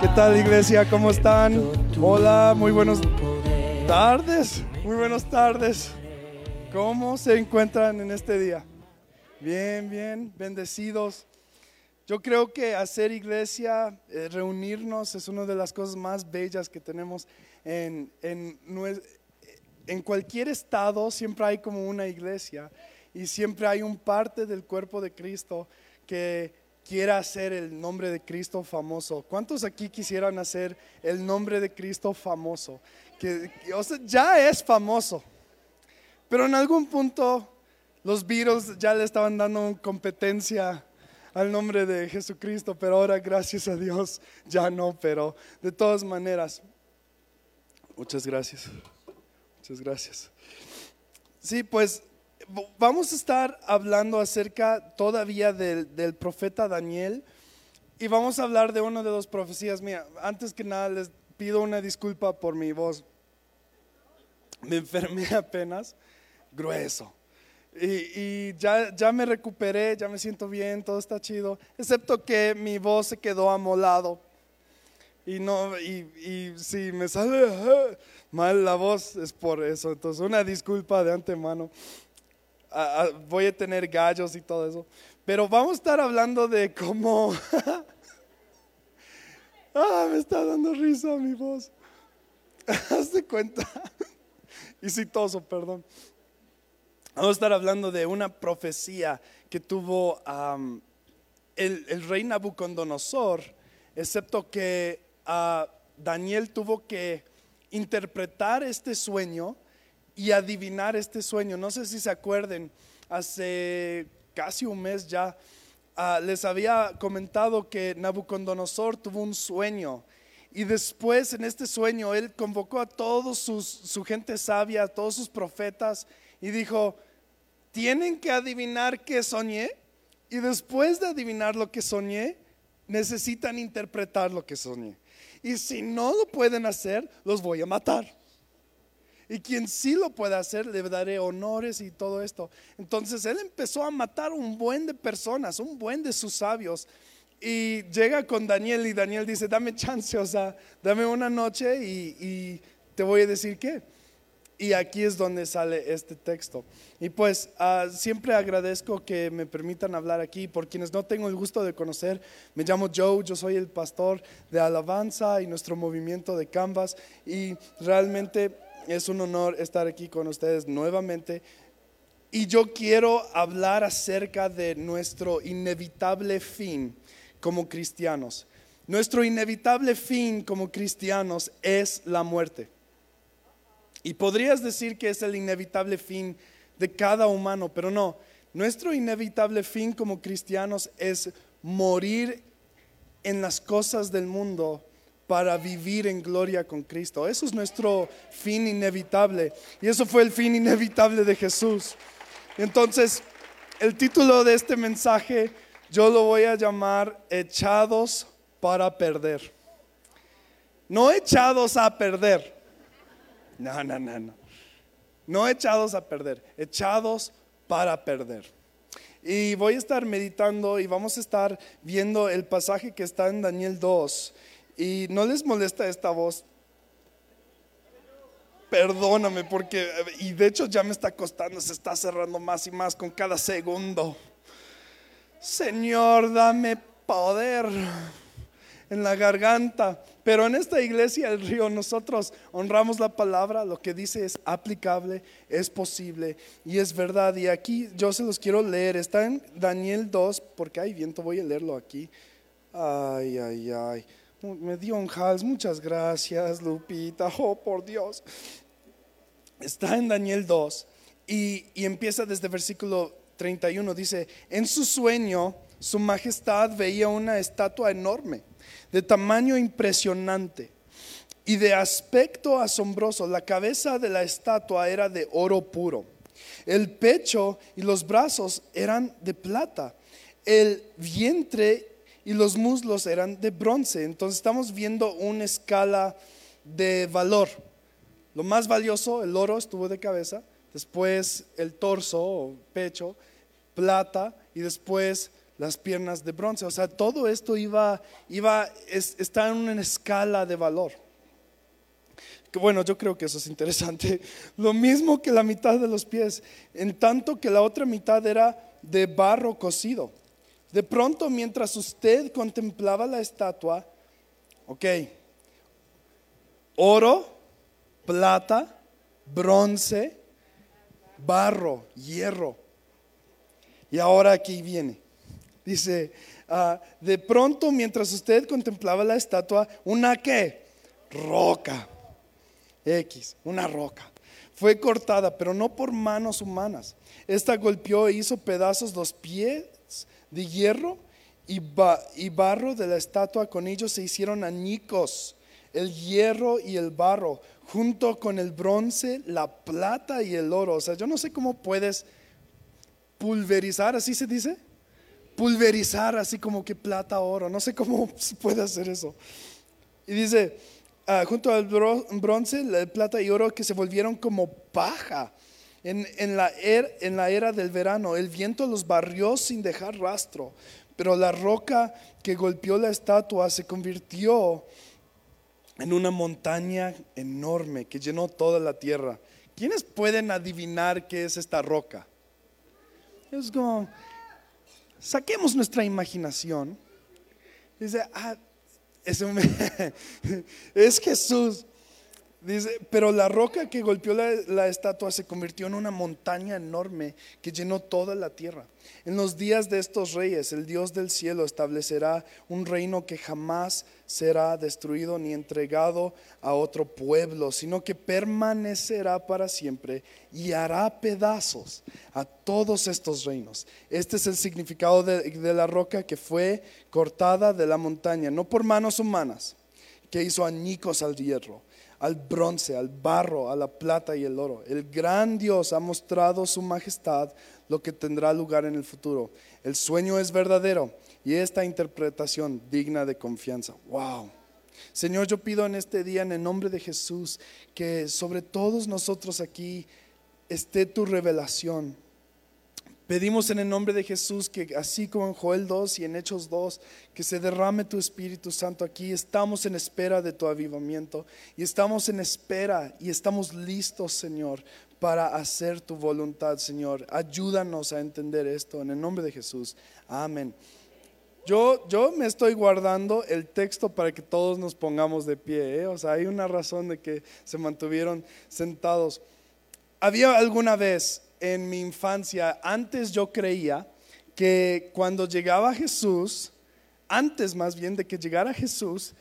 ¿Qué tal iglesia? ¿Cómo están? Hola, muy buenas tardes. Muy buenas tardes. ¿Cómo se encuentran en este día? Bien, bien, bendecidos. Yo creo que hacer iglesia, eh, reunirnos, es una de las cosas más bellas que tenemos en, en, en cualquier estado. Siempre hay como una iglesia y siempre hay un parte del cuerpo de Cristo que quiera hacer el nombre de Cristo famoso. ¿Cuántos aquí quisieran hacer el nombre de Cristo famoso? Que, ya es famoso, pero en algún punto los virus ya le estaban dando competencia al nombre de Jesucristo, pero ahora gracias a Dios ya no, pero de todas maneras, muchas gracias, muchas gracias. Sí, pues vamos a estar hablando acerca todavía del, profeta Daniel y vamos a hablar de una de dos profecías. Mira, antes que nada les pido una disculpa por mi voz. Me enfermé apenas, grueso. Y, ya, ya me recuperé, ya me siento bien, todo está chido, excepto que mi voz se quedó amolado. Y no, y, y si me sale mal la voz es por eso. Entonces, una disculpa de antemano voy a tener gallos y todo eso. Pero vamos a estar hablando de cómo... ah, me está dando risa mi voz. Hazte cuenta. y perdón. Vamos a estar hablando de una profecía que tuvo el, rey Nabucodonosor, excepto que uh, Daniel tuvo que interpretar este sueño y adivinar este sueño. No sé si se acuerden, hace casi un mes ya ah, les había comentado que Nabucodonosor tuvo un sueño. Y después en este sueño él convocó a todos sus, su gente sabia, a todos sus profetas, y dijo, tienen que adivinar qué soñé. Y después de adivinar lo que soñé, necesitan interpretar lo que soñé. Y si no lo pueden hacer, los voy a matar. Y quien sí lo puede hacer, le daré honores y todo esto. Entonces él empezó a matar un buen de personas, un buen de sus sabios. Y llega con Daniel y Daniel dice, dame chance, o sea, dame una noche y, te voy a decir qué. Y aquí es donde sale este texto. Y pues ah, siempre agradezco que me permitan hablar aquí. Por quienes no tengo el gusto de conocer, me llamo Joe, yo soy el pastor de Alabanza y nuestro movimiento de Canvas. Y realmente es un honor estar aquí con ustedes nuevamente. Y yo quiero hablar acerca de nuestro inevitable fin como cristianos. Nuestro inevitable fin como cristianos es la muerte. Y podrías decir que es el inevitable fin de cada humano, pero no. Nuestro inevitable fin como cristianos es morir en las cosas del mundo para vivir en gloria con Cristo. Eso es nuestro fin inevitable. Y eso fue el fin inevitable de Jesús. Entonces, el título de este mensaje yo lo voy a llamar Echados para perder. No echados a perder. No, no, no, no. No echados a perder, echados para perder. Y voy a estar meditando y vamos a estar viendo el pasaje que está en Daniel 2 y no les molesta esta voz. Perdóname porque, y de hecho ya me está costando, se está cerrando más y más con cada segundo. Señor, dame poder en la garganta. Pero en esta iglesia del río nosotros honramos la palabra, lo que dice es aplicable, es posible y es verdad. Y aquí yo se los quiero leer, está en Daniel 2, porque hay viento, voy a leerlo aquí. Ay, ay, ay. Me dio un hals, muchas gracias, Lupita. Oh, por Dios. Está en Daniel 2 y, y empieza desde versículo 31. Dice: En su sueño, su majestad veía una estatua enorme, de tamaño impresionante y de aspecto asombroso. La cabeza de la estatua era de oro puro. El pecho y los brazos eran de plata. El vientre y los muslos eran de bronce. Entonces estamos viendo una escala de valor. Lo más valioso, el oro estuvo de cabeza, después el torso o pecho, plata y después las piernas de bronce. O sea, todo esto iba, iba, está en una escala de valor. Bueno, yo creo que eso es interesante. Lo mismo que la mitad de los pies, en tanto que la otra mitad era de barro cocido. De pronto, mientras usted contemplaba la estatua, ok, oro, plata, bronce, barro, hierro. Y ahora aquí viene. Dice, ah, de pronto mientras usted contemplaba la estatua, una qué? Roca. X, una roca. Fue cortada, pero no por manos humanas. Esta golpeó e hizo pedazos los pies de hierro y, barro de la estatua. Con ellos se hicieron añicos el hierro y el barro, junto con el bronce, la plata y el oro. O sea, yo no sé cómo puedes pulverizar, así se dice pulverizar así como que plata, oro. No sé cómo se puede hacer eso. Y dice, ah, junto al bronce, la plata y oro que se volvieron como paja. En, la er, en la era del verano, el viento los barrió sin dejar rastro, pero la roca que golpeó la estatua se convirtió en una montaña enorme que llenó toda la tierra. ¿Quiénes pueden adivinar qué es esta roca? Es como, saquemos nuestra imaginación. Dice, ah, es Jesús. Dice, pero la roca que golpeó la, estatua se convirtió en una montaña enorme que llenó toda la tierra. En los días de estos reyes, el Dios del cielo establecerá un reino que jamás será destruido ni entregado a otro pueblo, sino que permanecerá para siempre y hará pedazos a todos estos reinos. Este es el significado de, de la roca que fue cortada de la montaña, no por manos humanas, que hizo añicos al hierro al bronce, al barro, a la plata y el oro. El gran Dios ha mostrado su majestad, lo que tendrá lugar en el futuro. El sueño es verdadero y esta interpretación digna de confianza. Wow. Señor, yo pido en este día, en el nombre de Jesús, que sobre todos nosotros aquí esté tu revelación Pedimos en el nombre de Jesús que así como en Joel 2 y en Hechos 2, que se derrame tu Espíritu Santo aquí. Estamos en espera de tu avivamiento y estamos en espera y estamos listos, Señor, para hacer tu voluntad, Señor. Ayúdanos a entender esto en el nombre de Jesús. Amén. Yo, yo me estoy guardando el texto para que todos nos pongamos de pie. ¿eh? O sea, hay una razón de que se mantuvieron sentados. Había alguna vez en mi infancia, antes yo creía que cuando llegaba Jesús, antes más bien de que llegara Jesús,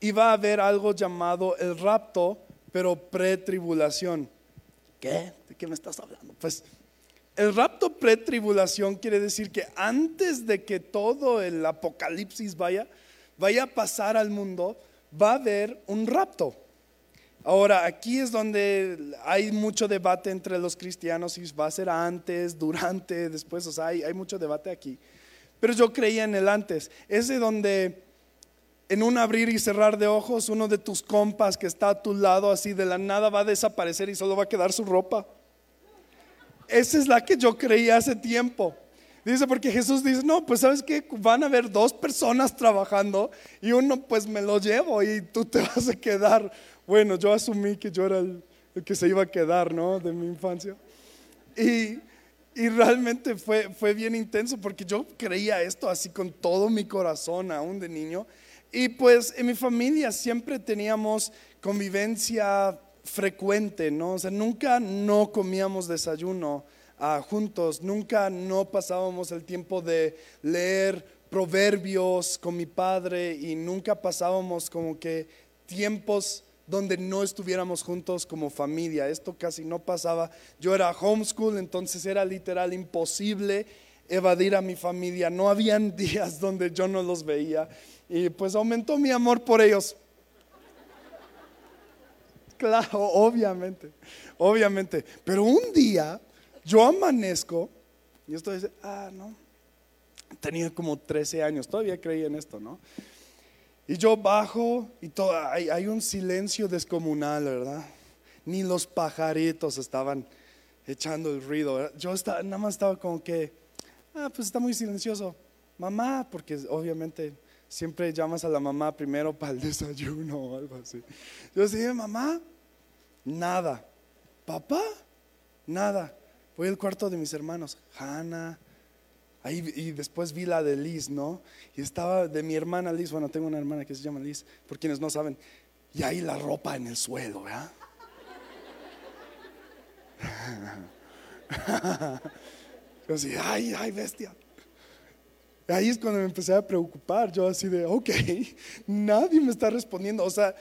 iba a haber algo llamado el rapto, pero pretribulación. ¿Qué? ¿De qué me estás hablando? Pues el rapto pretribulación quiere decir que antes de que todo el apocalipsis vaya, vaya a pasar al mundo, va a haber un rapto. Ahora, aquí es donde hay mucho debate entre los cristianos si va a ser antes, durante, después, o sea, hay, mucho debate aquí. Pero yo creía en el antes, ese donde en un abrir y cerrar de ojos, uno de tus compas que está a tu lado así de la nada va a desaparecer y solo va a quedar su ropa. Esa es la que yo creía hace tiempo. Dice, porque Jesús dice, no, pues sabes que van a haber dos personas trabajando y uno pues me lo llevo y tú te vas a quedar. Bueno, yo asumí que yo era el, que se iba a quedar, ¿no? De mi infancia. Y, y realmente fue, fue bien intenso porque yo creía esto así con todo mi corazón, aún de niño. Y pues en mi familia siempre teníamos convivencia frecuente, ¿no? O sea, nunca no comíamos desayuno ah, juntos, nunca no pasábamos el tiempo de leer proverbios con mi padre y nunca pasábamos como que tiempos donde no estuviéramos juntos como familia. Esto casi no pasaba. Yo era homeschool, entonces era literal imposible evadir a mi familia. No habían días donde yo no los veía. Y pues aumentó mi amor por ellos. Claro, obviamente, obviamente. Pero un día yo amanezco y esto dice, ah, no. Tenía como 13 años, todavía creía en esto, ¿no? Y yo bajo y todo, hay, un silencio descomunal, ¿verdad? Ni los pajaritos estaban echando el ruido. Yo estaba, nada más estaba como que, ah, pues está muy silencioso. mamá, porque obviamente siempre llamas a la mamá primero para el desayuno o algo así. Yo decía, mamá, nada. Papá, nada. Voy al cuarto de mis hermanos, Hannah. Ahí, y después vi la de Liz, ¿no? Y estaba de mi hermana Liz, bueno, tengo una hermana que se llama Liz, por quienes no saben. Y ahí la ropa en el suelo, ¿verdad? Yo así, ay, ay, bestia. Ahí es cuando me empecé a preocupar, yo así de, ok, nadie me está respondiendo. O sea,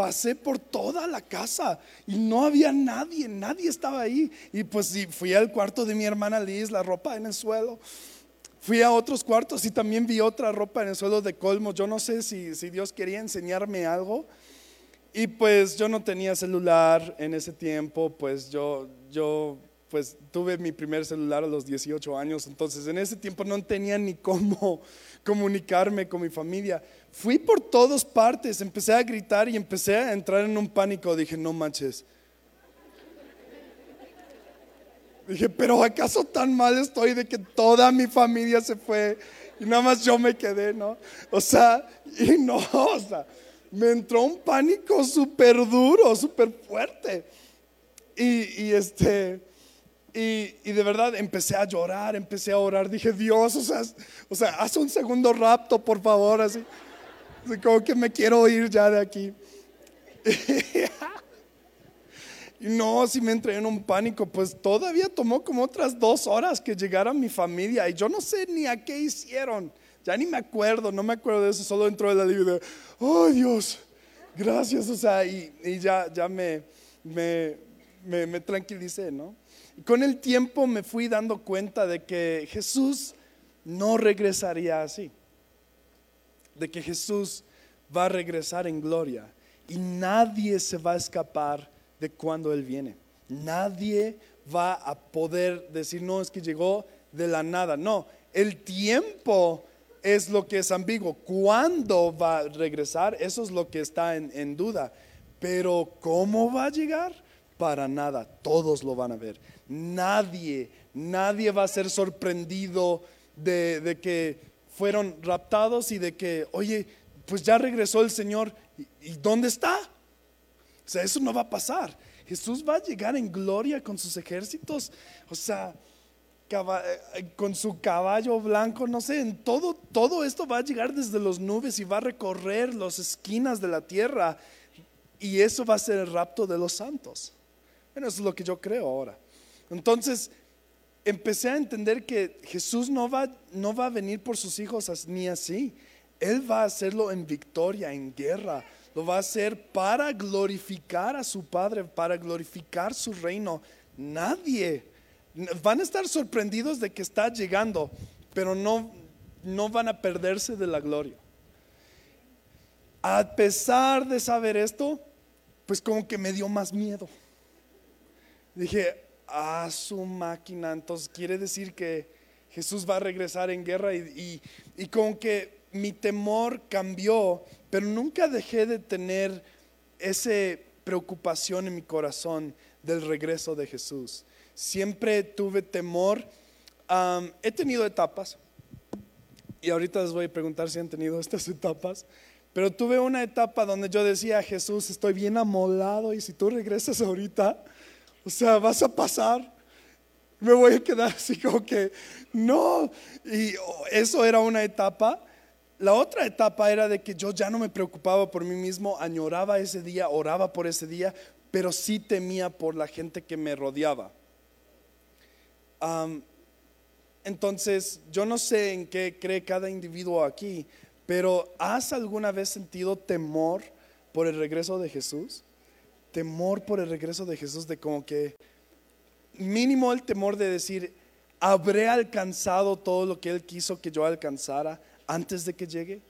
pasé por toda la casa y no había nadie, nadie estaba ahí. Y pues fui al cuarto de mi hermana Liz, la ropa en el suelo. Fui a otros cuartos y también vi otra ropa en el suelo de colmo. Yo no sé si, si Dios quería enseñarme algo. Y pues yo no tenía celular en ese tiempo, pues yo, yo pues tuve mi primer celular a los 18 años, entonces en ese tiempo no tenía ni cómo comunicarme con mi familia. Fui por todas partes, empecé a gritar y empecé a entrar en un pánico. Dije, no manches. Dije, pero ¿acaso tan mal estoy de que toda mi familia se fue y nada más yo me quedé, ¿no? O sea, y no, o sea, me entró un pánico súper duro, súper fuerte. Y, y este, y, de verdad empecé a llorar, empecé a orar. Dije, Dios, o sea, o sea, haz un segundo rapto, por favor, así. Como que me quiero ir ya de aquí. y no, si me entré en un pánico, pues todavía tomó como otras dos horas que llegara mi familia. Y yo no sé ni a qué hicieron. Ya ni me acuerdo, no me acuerdo de eso. Solo entró el alivio de, oh Dios, gracias. O sea, y, ya, ya me, me, me, me tranquilicé, ¿no? con el tiempo me fui dando cuenta de que Jesús no regresaría así, de que Jesús va a regresar en gloria y nadie se va a escapar de cuando Él viene. Nadie va a poder decir, no, es que llegó de la nada. No, el tiempo es lo que es ambiguo. ¿Cuándo va a regresar? Eso es lo que está en, duda. Pero ¿cómo va a llegar? Para nada, todos lo van a ver nadie, nadie va a ser sorprendido de, que fueron raptados y de que, oye, pues ya regresó el Señor, ¿y, dónde está? O sea, eso no va a pasar. Jesús va a llegar en gloria con sus ejércitos, o sea, eh, con su caballo blanco, no sé, en todo, todo esto va a llegar desde las nubes y va a recorrer las esquinas de la tierra. Y eso va a ser el rapto de los santos. Bueno, eso es lo que yo creo ahora. Entonces, empecé a entender que Jesús no va, no va a venir por sus hijos ni así. Él va a hacerlo en victoria, en guerra. Lo va a hacer para glorificar a su Padre, para glorificar su reino. Nadie. Van a estar sorprendidos de que está llegando, pero no, no van a perderse de la gloria. A pesar de saber esto, pues como que me dio más miedo. Dije, a su máquina. Entonces quiere decir que Jesús va a regresar en guerra y, y, con que mi temor cambió, pero nunca dejé de tener esa preocupación en mi corazón del regreso de Jesús. Siempre tuve temor. he tenido etapas y ahorita les voy a preguntar si han tenido estas etapas. Pero tuve una etapa donde yo decía, Jesús, estoy bien amolado y si tú regresas ahorita, o sea, vas a pasar. Me voy a quedar así como que, no. Y eso era una etapa. La otra etapa era de que yo ya no me preocupaba por mí mismo, añoraba ese día, oraba por ese día, pero sí temía por la gente que me rodeaba. entonces, yo no sé en qué cree cada individuo aquí, pero ¿has alguna vez sentido temor por el regreso de Jesús? Temor por el regreso de Jesús, de como que mínimo el temor de decir, ¿habré alcanzado todo lo que Él quiso que yo alcanzara antes de que llegue?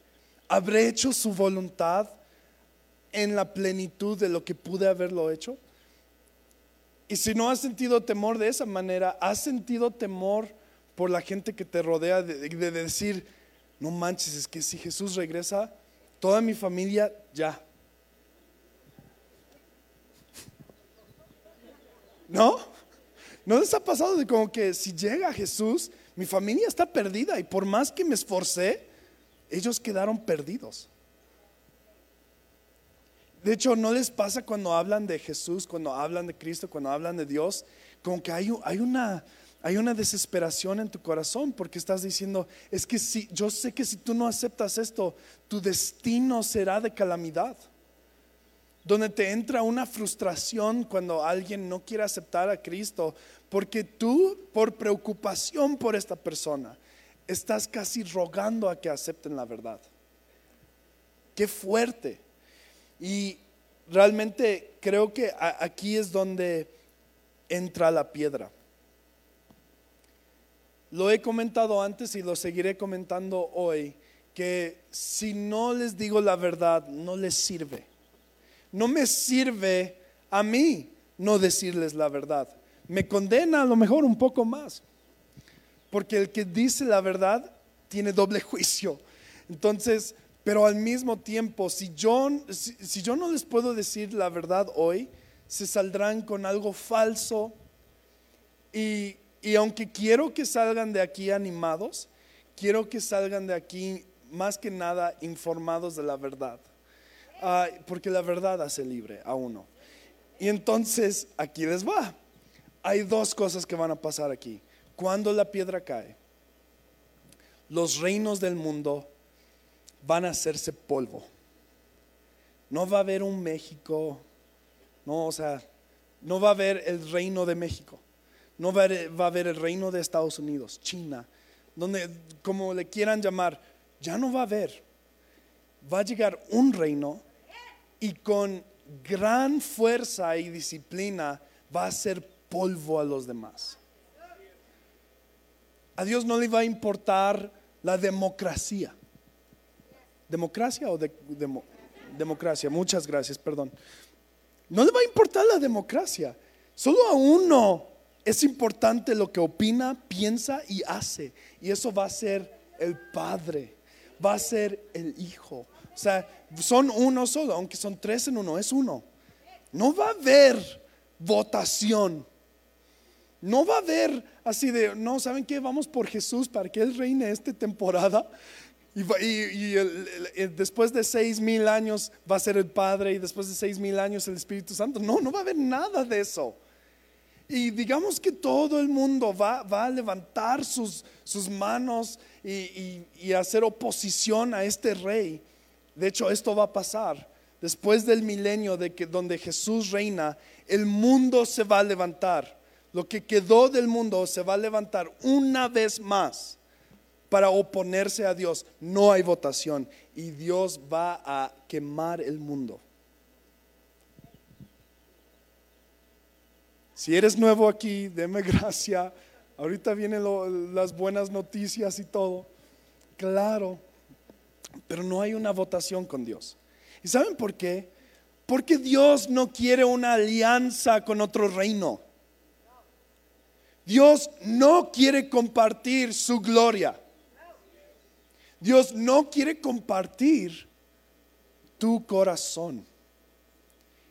¿Habré hecho su voluntad en la plenitud de lo que pude haberlo hecho? Y si no has sentido temor de esa manera, has sentido temor por la gente que te rodea de, de decir, no manches, es que si Jesús regresa, toda mi familia ya, ¿No? ¿No les ha pasado de como que si llega Jesús, Mi familia está perdida y por más que me esforcé, ellos quedaron perdidos. De hecho, ¿no les pasa cuando hablan de Jesús, cuando hablan de Cristo, cuando hablan de Dios? Como que hay, una, hay una desesperación en tu corazón porque estás diciendo, es que si, yo sé que si tú no aceptas esto, tu destino será de calamidad. Donde te entra una frustración cuando alguien no quiere aceptar a Cristo, porque tú, por preocupación por esta persona, estás casi rogando a que acepten la verdad. Qué fuerte. Y realmente creo que aquí es donde entra la piedra. Lo he comentado antes y lo seguiré comentando hoy, que si no les digo la verdad, no les sirve. No me sirve a mí no decirles la verdad. Me condena a lo mejor un poco más. Porque el que dice la verdad tiene doble juicio. Entonces, pero al mismo tiempo, si yo, si, yo no les puedo decir la verdad hoy, se saldrán con algo falso. Y, y aunque quiero que salgan de aquí animados, quiero que salgan de aquí más que nada informados de la verdad. Porque la verdad hace libre a uno. Y entonces, aquí les va. Hay dos cosas que van a pasar aquí. Cuando la piedra cae, los reinos del mundo van a hacerse polvo. No va a haber un México, no, o sea, no va a haber el reino de México, no va a haber, el reino de Estados Unidos, China, donde, como le quieran llamar, ya no va a haber. Va a llegar un reino y con gran fuerza y disciplina va a hacer polvo a los demás. A Dios no le va a importar la democracia. ¿Democracia o democracia? Muchas gracias, perdón. No le va a importar la democracia. Solo a uno es importante lo que opina, piensa y hace. Y eso va a ser el Padre, va a ser el Hijo. O sea, son uno solo, aunque son tres en uno, es uno. No va a haber votación. No va a haber así de, no, ¿saben qué? Vamos por Jesús para que Él reine esta temporada. Y, después de seis mil años va a ser el Padre y después de seis mil años el Espíritu Santo. No, no va a haber nada de eso. Y digamos que todo el mundo va, va a levantar sus, sus manos y, y, hacer oposición a este rey. De hecho, esto va a pasar. Después del milenio de que donde Jesús reina, el mundo se va a levantar. Lo que quedó del mundo se va a levantar una vez más para oponerse a Dios. No hay votación y Dios va a quemar el mundo. Si eres nuevo aquí, deme gracia. Ahorita vienen las buenas noticias y todo. Claro, pero no hay una votación con Dios. ¿Y saben por qué? Porque Dios no quiere una alianza con otro reino. Dios no quiere compartir su gloria. Dios no quiere compartir tu corazón.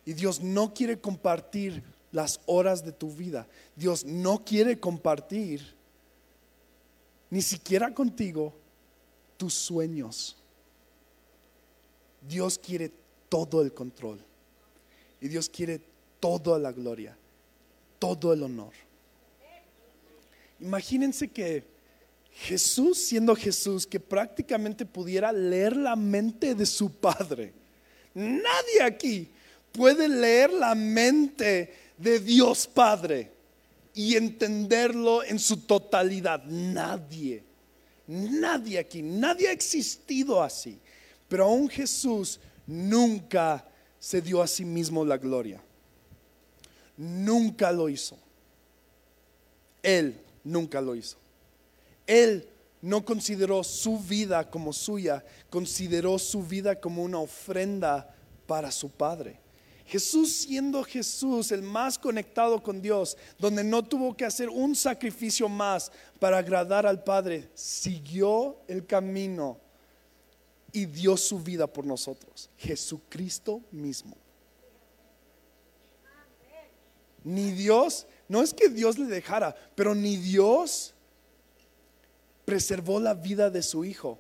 Y Dios no quiere compartir las horas de tu vida. Dios no quiere compartir ni siquiera contigo tus sueños. Dios quiere todo el control. Y Dios quiere toda la gloria, todo el honor. Imagínense que Jesús siendo Jesús que prácticamente pudiera leer la mente de su Padre. Nadie aquí puede leer la mente de Dios Padre y entenderlo en su totalidad. Nadie, nadie aquí, nadie ha existido así. Pero aún Jesús nunca se dio a sí mismo la gloria. Nunca lo hizo. Él nunca lo hizo. Él no consideró su vida como suya, consideró su vida como una ofrenda para su Padre. Jesús siendo Jesús, el más conectado con Dios, donde no tuvo que hacer un sacrificio más para agradar al Padre, siguió el camino y dio su vida por nosotros. Jesucristo mismo. Ni Dios, no es que Dios le dejara, pero ni Dios preservó la vida de su hijo.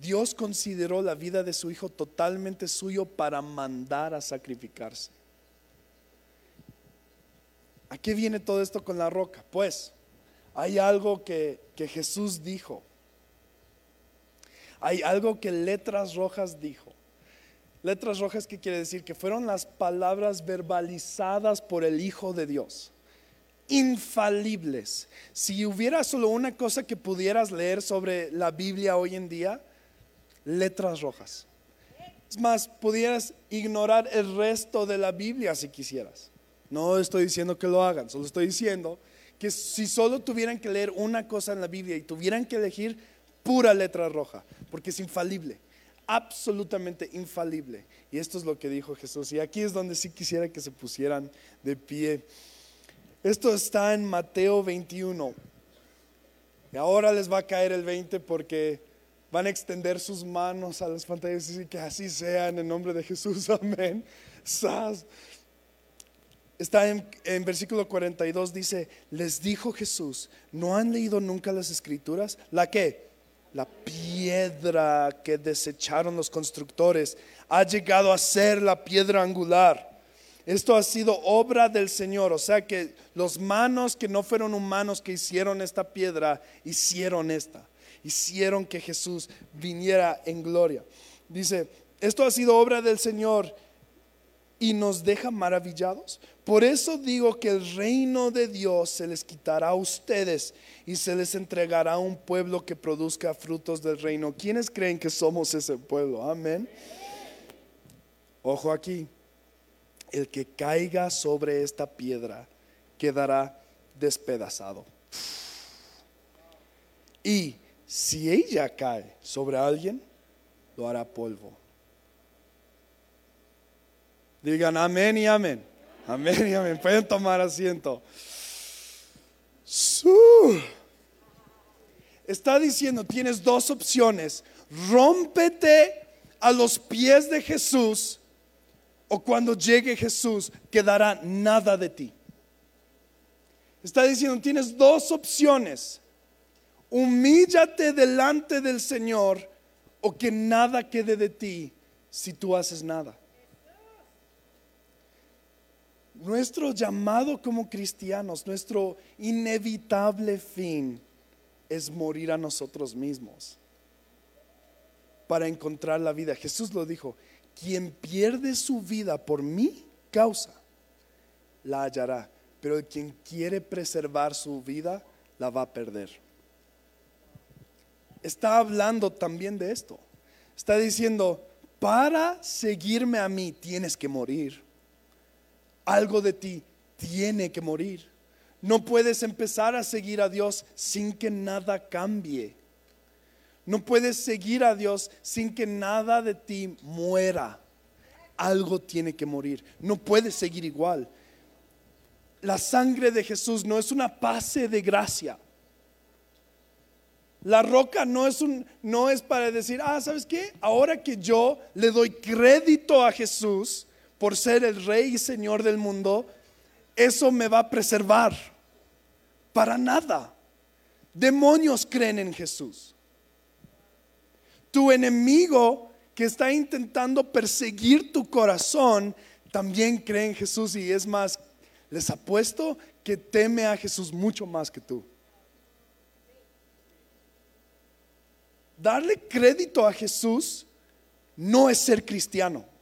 Dios consideró la vida de su hijo totalmente suyo para mandar a sacrificarse. ¿A qué viene todo esto con la roca? Pues hay algo que, que Jesús dijo. Hay algo que letras rojas dijo. Letras rojas, ¿qué quiere decir? Que fueron las palabras verbalizadas por el Hijo de Dios. Infalibles. Si hubiera solo una cosa que pudieras leer sobre la Biblia hoy en día, letras rojas. Es más, pudieras ignorar el resto de la Biblia si quisieras. No estoy diciendo que lo hagan, solo estoy diciendo que si solo tuvieran que leer una cosa en la Biblia y tuvieran que elegir pura letra roja, porque es infalible, absolutamente infalible. Y esto es lo que dijo Jesús. Y aquí es donde sí quisiera que se pusieran de pie. Esto está en Mateo 21. Y ahora les va a caer el 20 porque van a extender sus manos a las pantallas y que así sea en el nombre de Jesús. Amén. Está en, en, versículo 42, dice, les dijo Jesús, ¿no han leído nunca las escrituras? ¿La qué? La piedra que desecharon los constructores ha llegado a ser la piedra angular. Esto ha sido obra del Señor, o sea que los manos que no fueron humanos que hicieron esta piedra, hicieron esta, hicieron que Jesús viniera en gloria. Dice, esto ha sido obra del Señor y nos deja maravillados. Por eso digo que el reino de Dios se les quitará a ustedes y se les entregará a un pueblo que produzca frutos del reino. ¿Quiénes creen que somos ese pueblo? Amén. Ojo aquí, el que caiga sobre esta piedra quedará despedazado. Y si ella cae sobre alguien, lo hará polvo. Digan amén y amén. Amén y amén. Pueden tomar asiento. Está diciendo, tienes dos opciones. Rómpete a los pies de Jesús o cuando llegue Jesús quedará nada de ti. Está diciendo, tienes dos opciones. Humíllate delante del Señor o que nada quede de ti si tú haces nada. Nuestro llamado como cristianos, nuestro inevitable fin es morir a nosotros mismos para encontrar la vida. Jesús lo dijo, quien pierde su vida por mi causa, la hallará, pero quien quiere preservar su vida, la va a perder. Está hablando también de esto. Está diciendo, para seguirme a mí tienes que morir algo de ti tiene que morir. No puedes empezar a seguir a Dios sin que nada cambie. No puedes seguir a Dios sin que nada de ti muera. Algo tiene que morir. No puedes seguir igual. La sangre de Jesús no es una pase de gracia. La roca no es, un, no es para decir, ah, ¿sabes qué? Ahora que yo le doy crédito a Jesús, por ser el rey y señor del mundo, eso me va a preservar. Para nada. Demonios creen en Jesús. Tu enemigo que está intentando perseguir tu corazón también cree en Jesús y es más, les apuesto que teme a Jesús mucho más que tú. Darle crédito a Jesús no es ser cristiano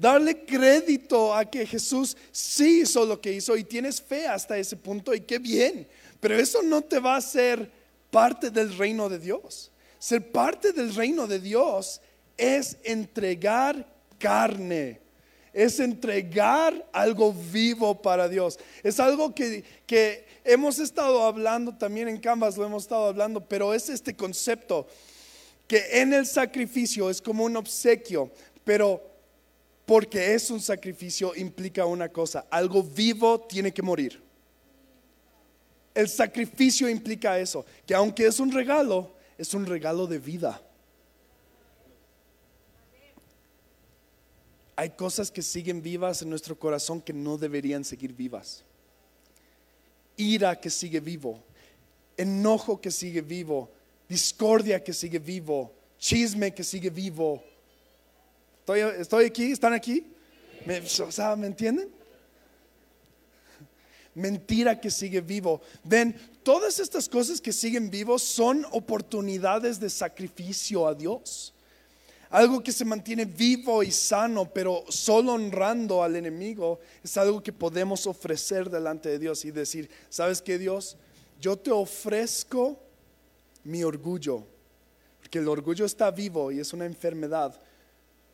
darle crédito a que Jesús sí hizo lo que hizo y tienes fe hasta ese punto y qué bien. Pero eso no te va a hacer parte del reino de Dios. Ser parte del reino de Dios es entregar carne, es entregar algo vivo para Dios. Es algo que, que hemos estado hablando también en Canvas, lo hemos estado hablando, pero es este concepto que en el sacrificio es como un obsequio, pero porque es un sacrificio, implica una cosa, algo vivo tiene que morir. El sacrificio implica eso, que aunque es un regalo, es un regalo de vida. Hay cosas que siguen vivas en nuestro corazón que no deberían seguir vivas. Ira que sigue vivo. enojo que sigue vivo, discordia que sigue vivo, chisme que sigue vivo. ¿Estoy, aquí? ¿Están aquí? ¿Me, o sea, ¿me entienden? Mentira que sigue vivo. Ven, todas estas cosas que siguen vivos son oportunidades de sacrificio a Dios. Algo que se mantiene vivo y sano, pero solo honrando al enemigo, es algo que podemos ofrecer delante de Dios y decir, ¿sabes qué Dios? Yo te ofrezco mi orgullo, porque el orgullo está vivo y es una enfermedad.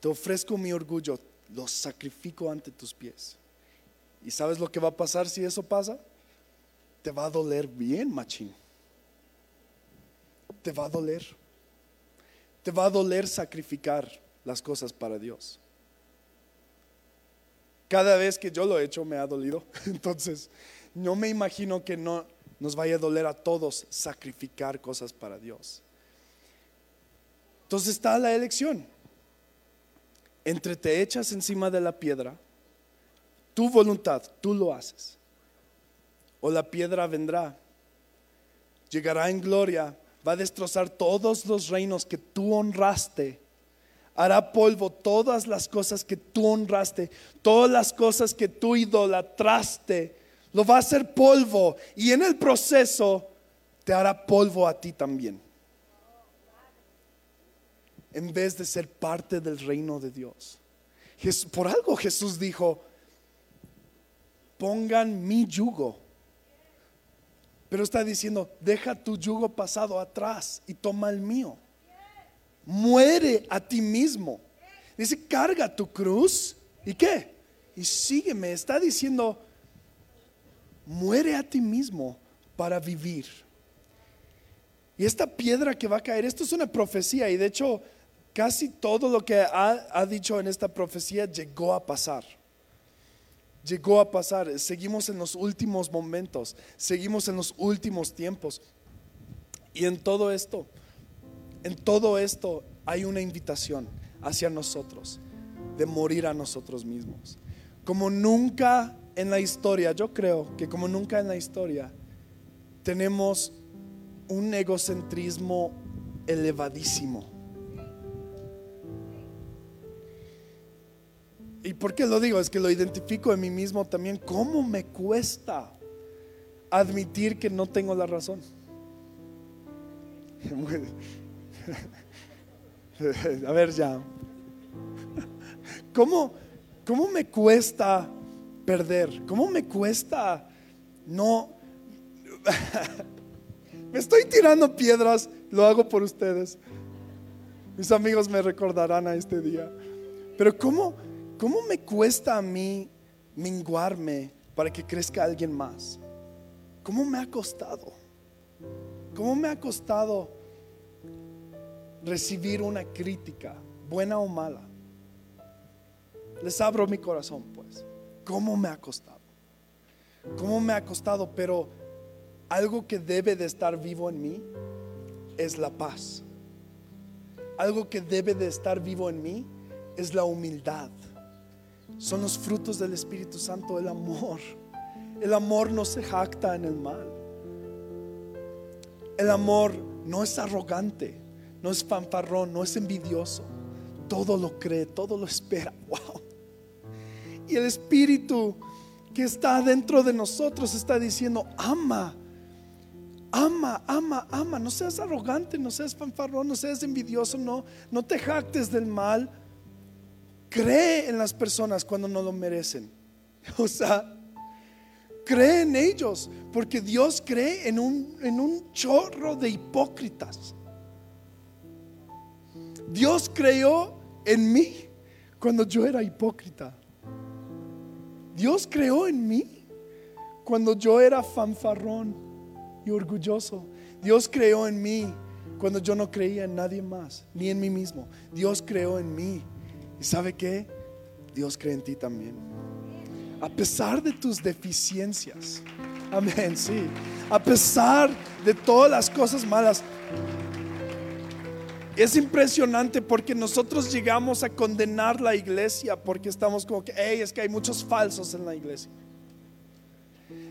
Te ofrezco mi orgullo, lo sacrifico ante tus pies. ¿Y sabes lo que va a pasar si eso pasa? Te va a doler bien, machín. Te va a doler te va a doler sacrificar las cosas para Dios. Cada vez que yo lo he hecho me ha dolido. Entonces, no me imagino que no nos vaya a doler a todos sacrificar cosas para Dios. Entonces está la elección. Entre te echas encima de la piedra, tu voluntad, tú lo haces. O la piedra vendrá, llegará en gloria va a destrozar todos los reinos que tú honraste. Hará polvo todas las cosas que tú honraste, todas las cosas que tú idolatraste. Lo va a hacer polvo y en el proceso te hará polvo a ti también. En vez de ser parte del reino de Dios. Por algo Jesús dijo, pongan mi yugo pero está diciendo, deja tu yugo pasado atrás y toma el mío. Muere a ti mismo. Dice, carga tu cruz. ¿Y qué? Y sígueme. Está diciendo, muere a ti mismo para vivir. Y esta piedra que va a caer, esto es una profecía y de hecho casi todo lo que ha, dicho en esta profecía llegó a pasar llegó a pasar. Seguimos en los últimos momentos, seguimos en los últimos tiempos. Y en todo esto, en todo esto hay una invitación hacia nosotros de morir a nosotros mismos. Como nunca en la historia, yo creo que como nunca en la historia, tenemos un egocentrismo elevadísimo ¿Y por qué lo digo? Es que lo identifico en mí mismo también. ¿Cómo me cuesta admitir que no tengo la razón? A ver ya. ¿Cómo, ¿Cómo me cuesta perder? ¿Cómo me cuesta no... me estoy tirando piedras, lo hago por ustedes. Mis amigos me recordarán a este día. Pero ¿cómo, ¿Cómo me cuesta a mí menguarme para que crezca alguien más? ¿Cómo me ha costado? ¿Cómo me ha costado recibir una crítica, buena o mala? Les abro mi corazón, pues. ¿Cómo me ha costado? ¿Cómo me ha costado? Pero algo que debe de estar vivo en mí es la paz. Algo que debe de estar vivo en mí es la humildad son los frutos del Espíritu Santo, el amor. El amor no se jacta en el mal. El amor no es arrogante, no es fanfarrón, no es envidioso. Todo lo cree, todo lo espera. Wow. Y el Espíritu que está dentro de nosotros está diciendo, ama, ama, ama, ama. No seas arrogante, no seas fanfarrón, no seas envidioso, no, no te jactes del mal cree en las personas cuando no lo merecen. O sea, cree en ellos, porque Dios cree en un, en un chorro de hipócritas. Dios creó en mí cuando yo era hipócrita. Dios creó en mí cuando yo era fanfarrón y orgulloso. Dios creó en mí cuando yo no creía en nadie más, ni en mí mismo. Dios creó en mí ¿Y sabe qué? Dios cree en ti también. A pesar de tus deficiencias. Amén, sí. A pesar de todas las cosas malas. Es impresionante porque nosotros llegamos a condenar la iglesia porque estamos como que, hey, es que hay muchos falsos en la iglesia.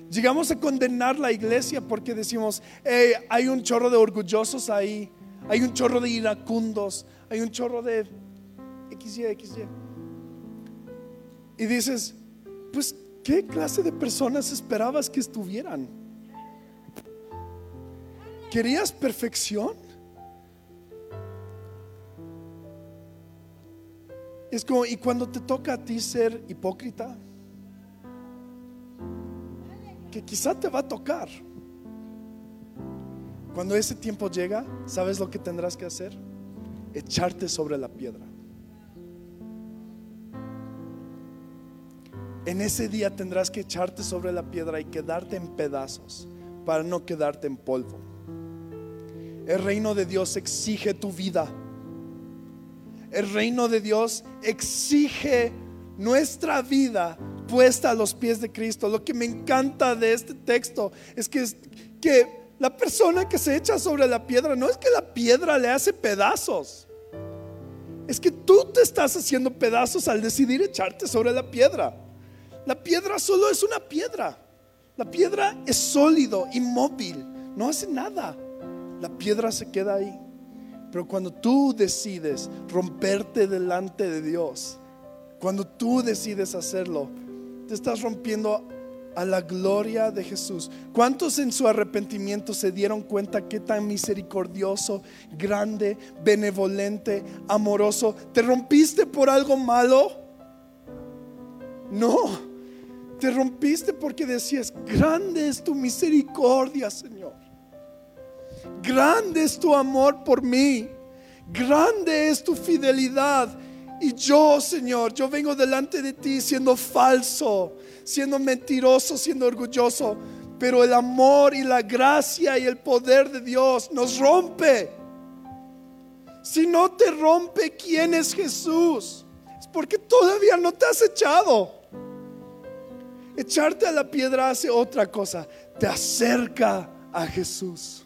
Llegamos a condenar la iglesia porque decimos, "Hey, hay un chorro de orgullosos ahí, hay un chorro de iracundos, hay un chorro de XY, XY. Y dices, pues, ¿qué clase de personas esperabas que estuvieran? ¿Querías perfección? Es como, ¿y cuando te toca a ti ser hipócrita? Que quizá te va a tocar. Cuando ese tiempo llega, ¿sabes lo que tendrás que hacer? Echarte sobre la piedra. En ese día tendrás que echarte sobre la piedra y quedarte en pedazos para no quedarte en polvo. El reino de Dios exige tu vida. El reino de Dios exige nuestra vida puesta a los pies de Cristo. Lo que me encanta de este texto es que, la persona que se echa sobre la piedra no es que la piedra le hace pedazos. Es que tú te estás haciendo pedazos al decidir echarte sobre la piedra. La piedra solo es una piedra. La piedra es sólido, inmóvil, no hace nada. La piedra se queda ahí. Pero cuando tú decides romperte delante de Dios, cuando tú decides hacerlo, te estás rompiendo a la gloria de Jesús. ¿Cuántos en su arrepentimiento se dieron cuenta qué tan misericordioso, grande, benevolente, amoroso? ¿Te rompiste por algo malo? No. Te rompiste porque decías, grande es tu misericordia, Señor. Grande es tu amor por mí. Grande es tu fidelidad. Y yo, Señor, yo vengo delante de ti siendo falso, siendo mentiroso, siendo orgulloso. Pero el amor y la gracia y el poder de Dios nos rompe. Si no te rompe, ¿quién es Jesús? Es porque todavía no te has echado. Echarte a la piedra hace otra cosa, te acerca a Jesús.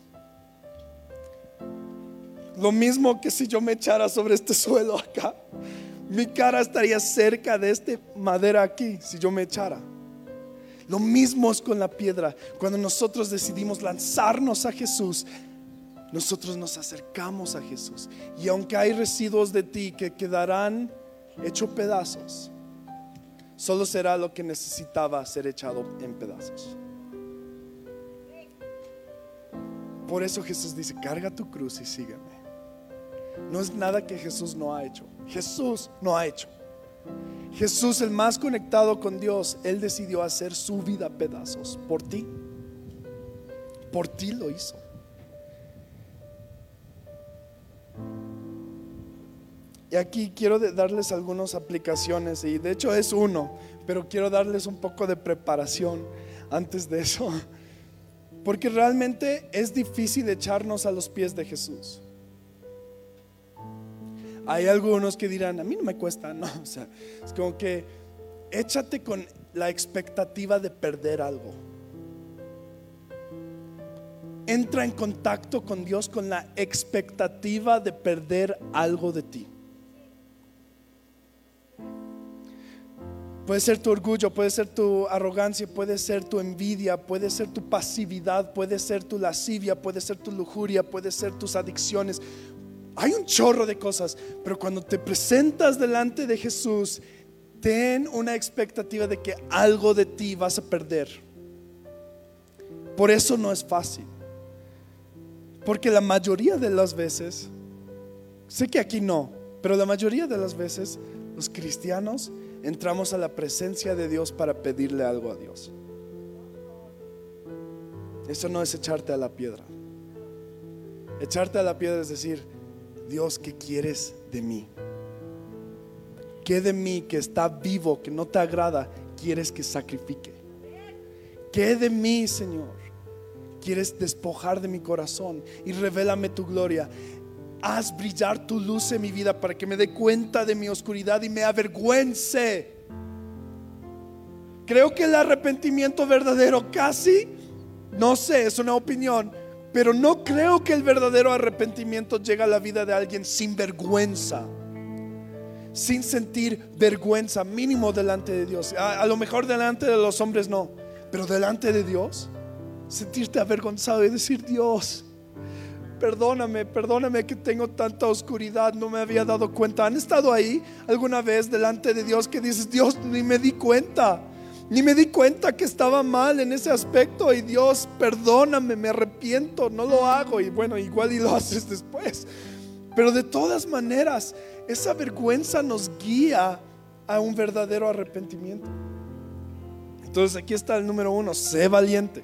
Lo mismo que si yo me echara sobre este suelo acá, mi cara estaría cerca de esta madera aquí, si yo me echara. Lo mismo es con la piedra. Cuando nosotros decidimos lanzarnos a Jesús, nosotros nos acercamos a Jesús. Y aunque hay residuos de ti que quedarán hechos pedazos, solo será lo que necesitaba ser echado en pedazos. Por eso Jesús dice, carga tu cruz y sígueme. No es nada que Jesús no ha hecho. Jesús no ha hecho. Jesús, el más conectado con Dios, Él decidió hacer su vida pedazos por ti. Por ti lo hizo. Y aquí quiero darles algunas aplicaciones, y de hecho es uno, pero quiero darles un poco de preparación antes de eso, porque realmente es difícil echarnos a los pies de Jesús. Hay algunos que dirán, a mí no me cuesta, no, o sea, es como que échate con la expectativa de perder algo. Entra en contacto con Dios con la expectativa de perder algo de ti. Puede ser tu orgullo, puede ser tu arrogancia, puede ser tu envidia, puede ser tu pasividad, puede ser tu lascivia, puede ser tu lujuria, puede ser tus adicciones. Hay un chorro de cosas, pero cuando te presentas delante de Jesús, ten una expectativa de que algo de ti vas a perder. Por eso no es fácil. Porque la mayoría de las veces, sé que aquí no, pero la mayoría de las veces los cristianos entramos a la presencia de Dios para pedirle algo a Dios. Eso no es echarte a la piedra. Echarte a la piedra es decir, Dios, ¿qué quieres de mí? ¿Qué de mí que está vivo, que no te agrada, quieres que sacrifique? ¿Qué de mí, Señor? Quieres despojar de mi corazón y revélame tu gloria. Haz brillar tu luz en mi vida para que me dé cuenta de mi oscuridad y me avergüence. Creo que el arrepentimiento verdadero casi, no sé, es una opinión, pero no creo que el verdadero arrepentimiento llegue a la vida de alguien sin vergüenza, sin sentir vergüenza mínimo delante de Dios. A, lo mejor delante de los hombres no, Pero delante de Dios, sentirte avergonzado y decir, Dios, perdóname, perdóname que tengo tanta oscuridad, no me había dado cuenta. ¿Han estado ahí alguna vez delante de Dios que dices, Dios, ni me di cuenta? Ni me di cuenta que estaba mal en ese aspecto y Dios, perdóname, me arrepiento, no lo hago y bueno, igual y lo haces después. Pero de todas maneras, esa vergüenza nos guía a un verdadero arrepentimiento. Entonces aquí está el número uno, sé valiente.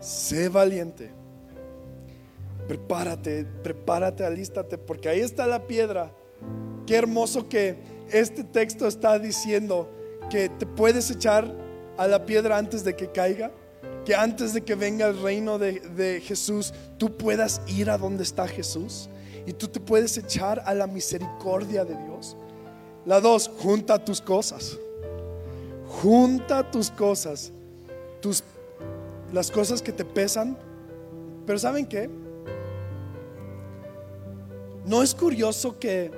Sé valiente. Prepárate, prepárate, alístate, porque ahí está la piedra. Qué hermoso que este texto está diciendo que te puedes echar a la piedra antes de que caiga, que antes de que venga el reino de, de Jesús, tú puedas ir a donde está Jesús y tú te puedes echar a la misericordia de Dios. La dos, junta tus cosas. Junta tus cosas, tus, las cosas que te pesan. Pero ¿saben qué? ¿No es curioso que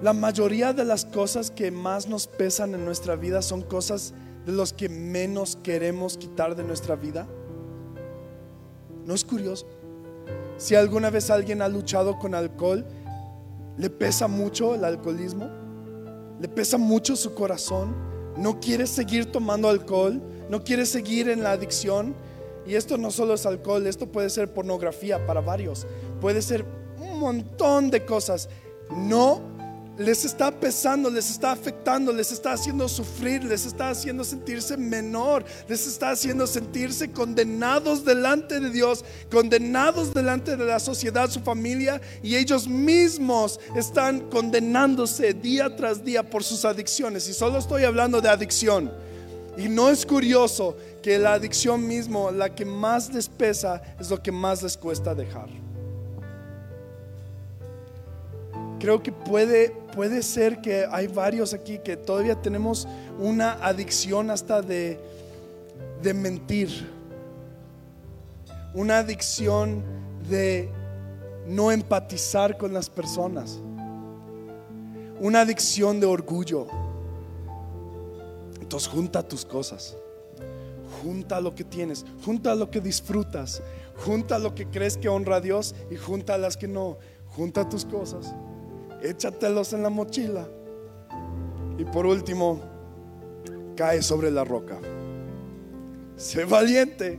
la mayoría de las cosas que más nos pesan en nuestra vida son cosas de los que menos queremos quitar de nuestra vida? ¿No es curioso? Si alguna vez alguien ha luchado con alcohol, le pesa mucho el alcoholismo, le pesa mucho su corazón, no quiere seguir tomando alcohol, no quiere seguir en la adicción. Y esto no solo es alcohol, esto puede ser pornografía para varios, puede ser montón de cosas. No les está pesando, les está afectando, les está haciendo sufrir, les está haciendo sentirse menor, les está haciendo sentirse condenados delante de Dios, condenados delante de la sociedad, su familia, y ellos mismos están condenándose día tras día por sus adicciones. Y solo estoy hablando de adicción. Y no es curioso que la adicción mismo, la que más les pesa, es lo que más les cuesta dejar. Creo que puede, puede ser que hay varios aquí que todavía tenemos una adicción hasta de, de mentir. Una adicción de no empatizar con las personas. Una adicción de orgullo. Entonces junta tus cosas. Junta lo que tienes. Junta lo que disfrutas. Junta lo que crees que honra a Dios y junta las que no. Junta tus cosas échatelos en la mochila. Y por último, cae sobre la roca. Sé valiente,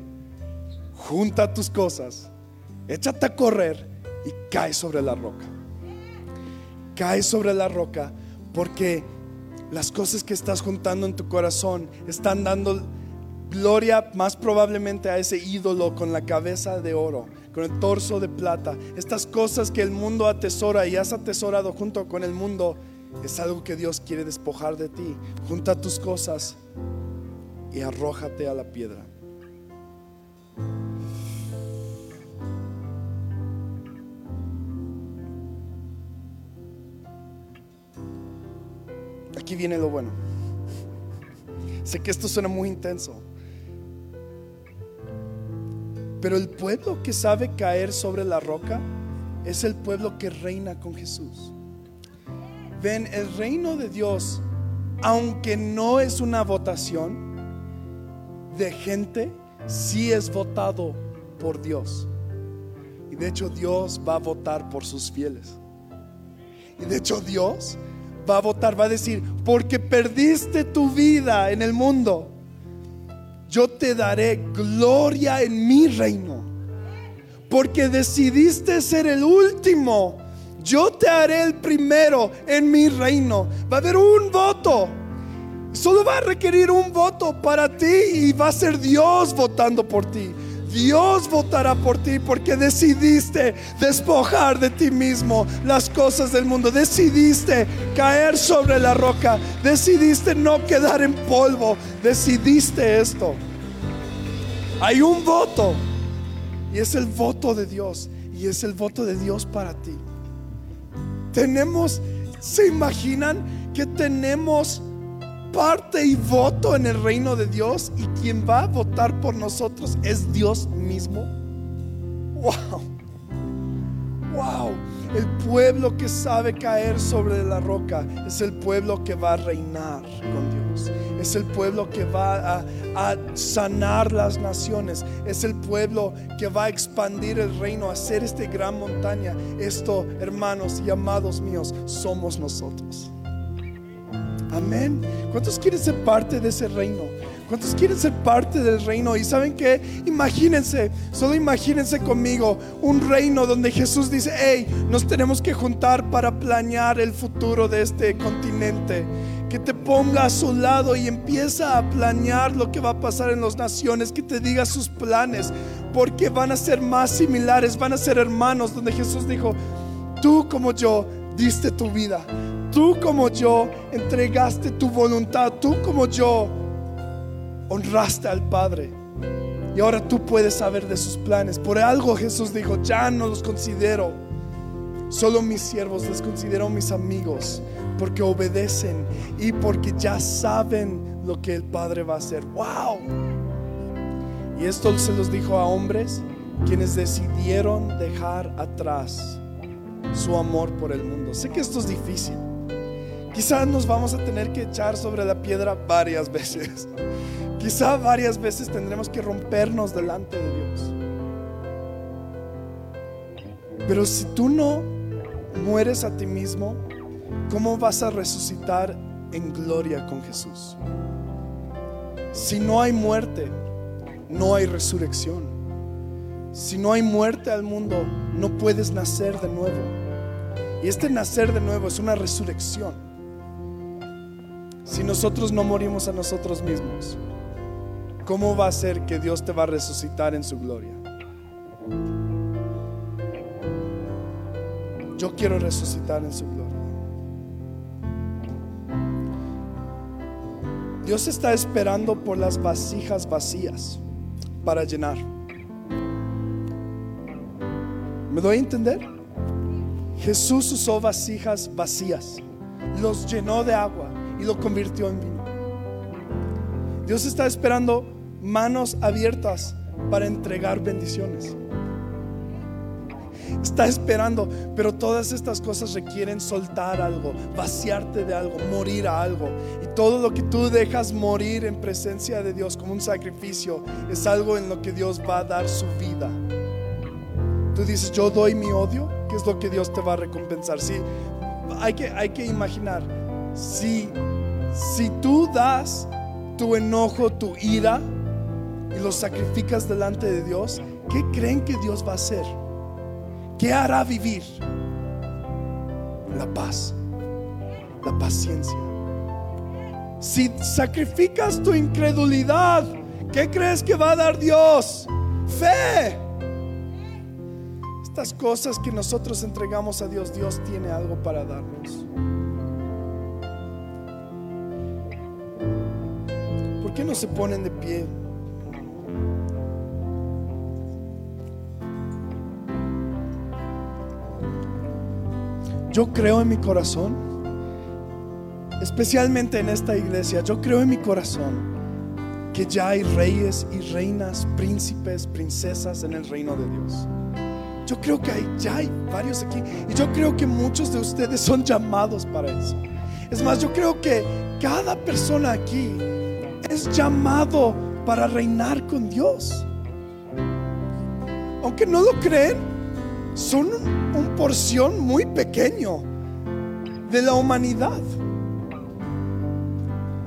junta tus cosas, échate a correr y cae sobre la roca. Cae sobre la roca porque las cosas que estás juntando en tu corazón están dando gloria más probablemente a ese ídolo con la cabeza de oro con el torso de plata. Estas cosas que el mundo atesora y has atesorado junto con el mundo, es algo que Dios quiere despojar de ti. Junta tus cosas y arrójate a la piedra. Aquí viene lo bueno. Sé que esto suena muy intenso. Pero el pueblo que sabe caer sobre la roca es el pueblo que reina con Jesús. Ven, el reino de Dios, aunque no es una votación de gente, sí es votado por Dios. Y de hecho Dios va a votar por sus fieles. Y de hecho Dios va a votar, va a decir, porque perdiste tu vida en el mundo yo te daré gloria en mi reino. Porque decidiste ser el último. Yo te haré el primero en mi reino. Va a haber un voto. Solo va a requerir un voto para ti y va a ser Dios votando por ti. Dios votará por ti porque decidiste despojar de ti mismo las cosas del mundo. Decidiste caer sobre la roca. Decidiste no quedar en polvo. Decidiste esto. Hay un voto. Y es el voto de Dios. Y es el voto de Dios para ti. Tenemos, ¿se imaginan que tenemos parte y voto en el reino de Dios y quien va a votar por nosotros es Dios mismo. Wow. Wow. El pueblo que sabe caer sobre la roca es el pueblo que va a reinar con Dios. Es el pueblo que va a, a sanar las naciones. Es el pueblo que va a expandir el reino, a hacer esta gran montaña. Esto, hermanos y amados míos, somos nosotros. Amén. ¿Cuántos quieren ser parte de ese reino? ¿Cuántos quieren ser parte del reino? Y saben que, imagínense, solo imagínense conmigo un reino donde Jesús dice, hey, nos tenemos que juntar para planear el futuro de este continente. Que te ponga a su lado y empieza a planear lo que va a pasar en las naciones, que te diga sus planes, porque van a ser más similares, van a ser hermanos, donde Jesús dijo, tú como yo diste tu vida, tú como yo entregaste tu voluntad, tú como yo honraste al Padre. Y ahora tú puedes saber de sus planes. Por algo Jesús dijo, ya no los considero solo mis siervos, les considero mis amigos, porque obedecen y porque ya saben lo que el Padre va a hacer. ¡Wow! Y esto se los dijo a hombres quienes decidieron dejar atrás su amor por el mundo. Sé que esto es difícil. Quizás nos vamos a tener que echar sobre la piedra varias veces. Quizá varias veces tendremos que rompernos delante de Dios. Pero si tú no mueres a ti mismo, ¿cómo vas a resucitar en gloria con Jesús? Si no hay muerte, no hay resurrección. Si no hay muerte al mundo, no puedes nacer de nuevo. Y este nacer de nuevo es una resurrección. Si nosotros no morimos a nosotros mismos, ¿cómo va a ser que Dios te va a resucitar en su gloria? Yo quiero resucitar en su gloria. Dios está esperando por las vasijas vacías para llenar. ¿Me doy a entender? Jesús usó vasijas vacías, los llenó de agua y lo convirtió en vino. Dios está esperando manos abiertas para entregar bendiciones. Está esperando, pero todas estas cosas requieren soltar algo, vaciarte de algo, morir a algo. Y todo lo que tú dejas morir en presencia de Dios como un sacrificio es algo en lo que Dios va a dar su vida. Tú dices, yo doy mi odio, ¿qué es lo que Dios te va a recompensar? Sí, hay que, hay que imaginar, si, si tú das tu enojo, tu ira y lo sacrificas delante de Dios, ¿qué creen que Dios va a hacer? ¿Qué hará vivir? La paz, la paciencia. Si sacrificas tu incredulidad, ¿qué crees que va a dar Dios? Fe. Estas cosas que nosotros entregamos a Dios, Dios tiene algo para darnos. No se ponen de pie? Yo creo en mi corazón, especialmente en esta iglesia, yo creo en mi corazón que ya hay reyes y reinas, príncipes, princesas en el reino de Dios. Yo creo que hay, ya hay varios aquí. Y yo creo que muchos de ustedes son llamados para eso. Es más, yo creo que cada persona aquí es llamado para reinar con Dios. Aunque no lo creen, son un porción muy pequeño de la humanidad.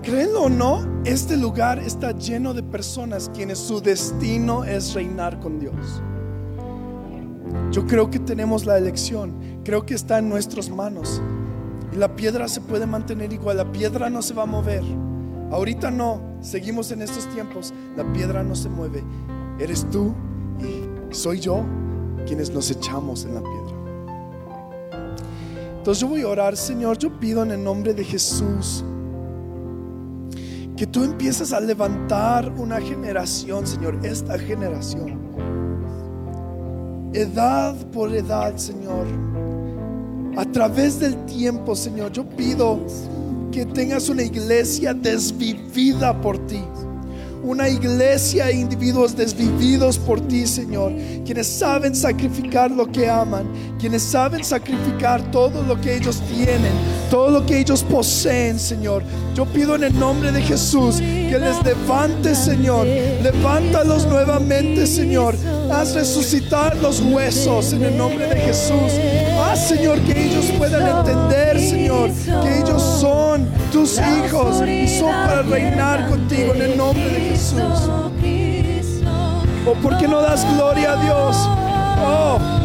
Créenlo o no, este lugar está lleno de personas quienes su destino es reinar con Dios. Yo creo que tenemos la elección, creo que está en nuestras manos. Y la piedra se puede mantener igual, la piedra no se va a mover. Ahorita no, seguimos en estos tiempos, la piedra no se mueve. Eres tú y soy yo quienes nos echamos en la piedra. Entonces yo voy a orar, Señor, yo pido en el nombre de Jesús que tú empieces a levantar una generación, Señor, esta generación edad por edad, Señor. A través del tiempo, Señor, yo pido que tengas una iglesia desvivida por ti. una iglesia e individuos desvividos por ti, Señor, quienes saben sacrificar lo que aman, quienes saben sacrificar todo lo que ellos tienen, todo lo que ellos poseen, Señor. Yo pido en el nombre de Jesús que les levante, Señor. Levántalos nuevamente, Señor. Haz resucitar los huesos en el nombre de Jesús. Haz, Señor, que ellos puedan entender, Señor, que ellos son tus hijos y son para reinar contigo en el nombre de Jesús. Oh, porque no das gloria a Dios? Oh,